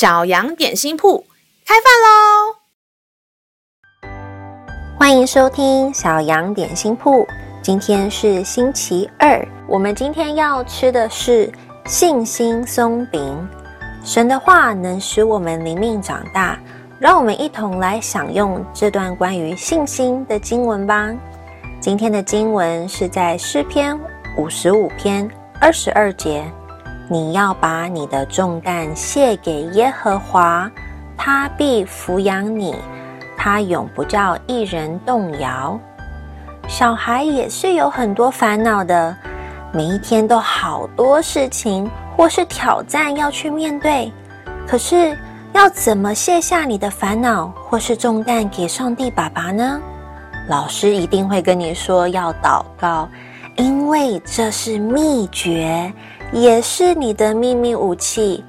小羊点心铺开饭喽！欢迎收听小羊点心铺。今天是星期二，我们今天要吃的是信心松饼。神的话能使我们灵命长大，让我们一同来享用这段关于信心的经文吧。今天的经文是在诗篇五十五篇二十二节。你要把你的重担卸给耶和华，他必抚养你，他永不叫一人动摇。小孩也是有很多烦恼的，每一天都好多事情或是挑战要去面对。可是要怎么卸下你的烦恼或是重担给上帝爸爸呢？老师一定会跟你说要祷告，因为这是秘诀。也是你的秘密武器。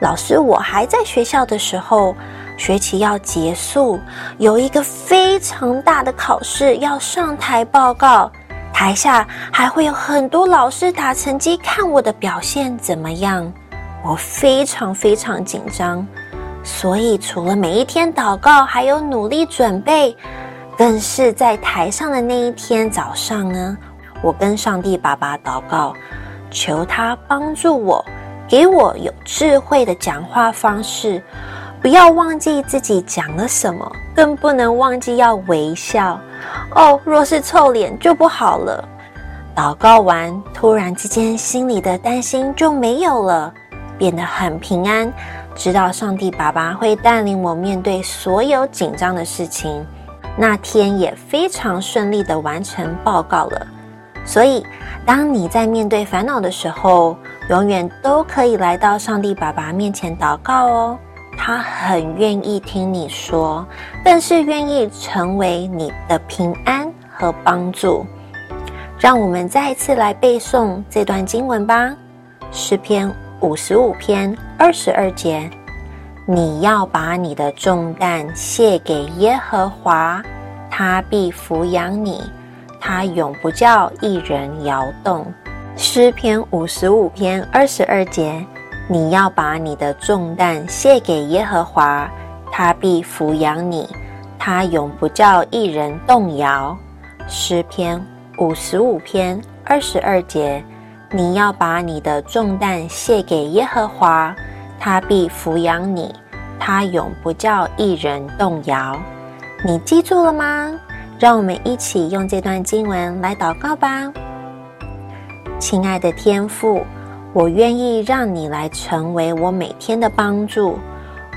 老师，我还在学校的时候，学期要结束，有一个非常大的考试要上台报告，台下还会有很多老师打成绩看我的表现怎么样。我非常非常紧张，所以除了每一天祷告，还有努力准备，更是在台上的那一天早上呢，我跟上帝爸爸祷告。求他帮助我，给我有智慧的讲话方式，不要忘记自己讲了什么，更不能忘记要微笑。哦，若是臭脸就不好了。祷告完，突然之间心里的担心就没有了，变得很平安，知道上帝爸爸会带领我面对所有紧张的事情。那天也非常顺利的完成报告了。所以，当你在面对烦恼的时候，永远都可以来到上帝爸爸面前祷告哦。他很愿意听你说，更是愿意成为你的平安和帮助。让我们再一次来背诵这段经文吧，《诗篇》五十五篇二十二节：你要把你的重担卸给耶和华，他必抚养你。他永不叫一人摇动。诗篇五十五篇二十二节：你要把你的重担卸给耶和华，他必抚养你，他永不叫一人动摇。诗篇五十五篇二十二节：你要把你的重担卸给耶和华，他必抚养你，他永不叫一人动摇。你记住了吗？让我们一起用这段经文来祷告吧。亲爱的天父，我愿意让你来成为我每天的帮助。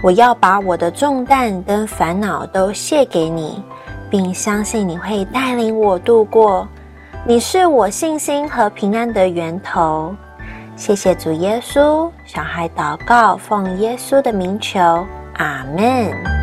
我要把我的重担跟烦恼都卸给你，并相信你会带领我度过。你是我信心和平安的源头。谢谢主耶稣。小孩祷告，奉耶稣的名求，阿门。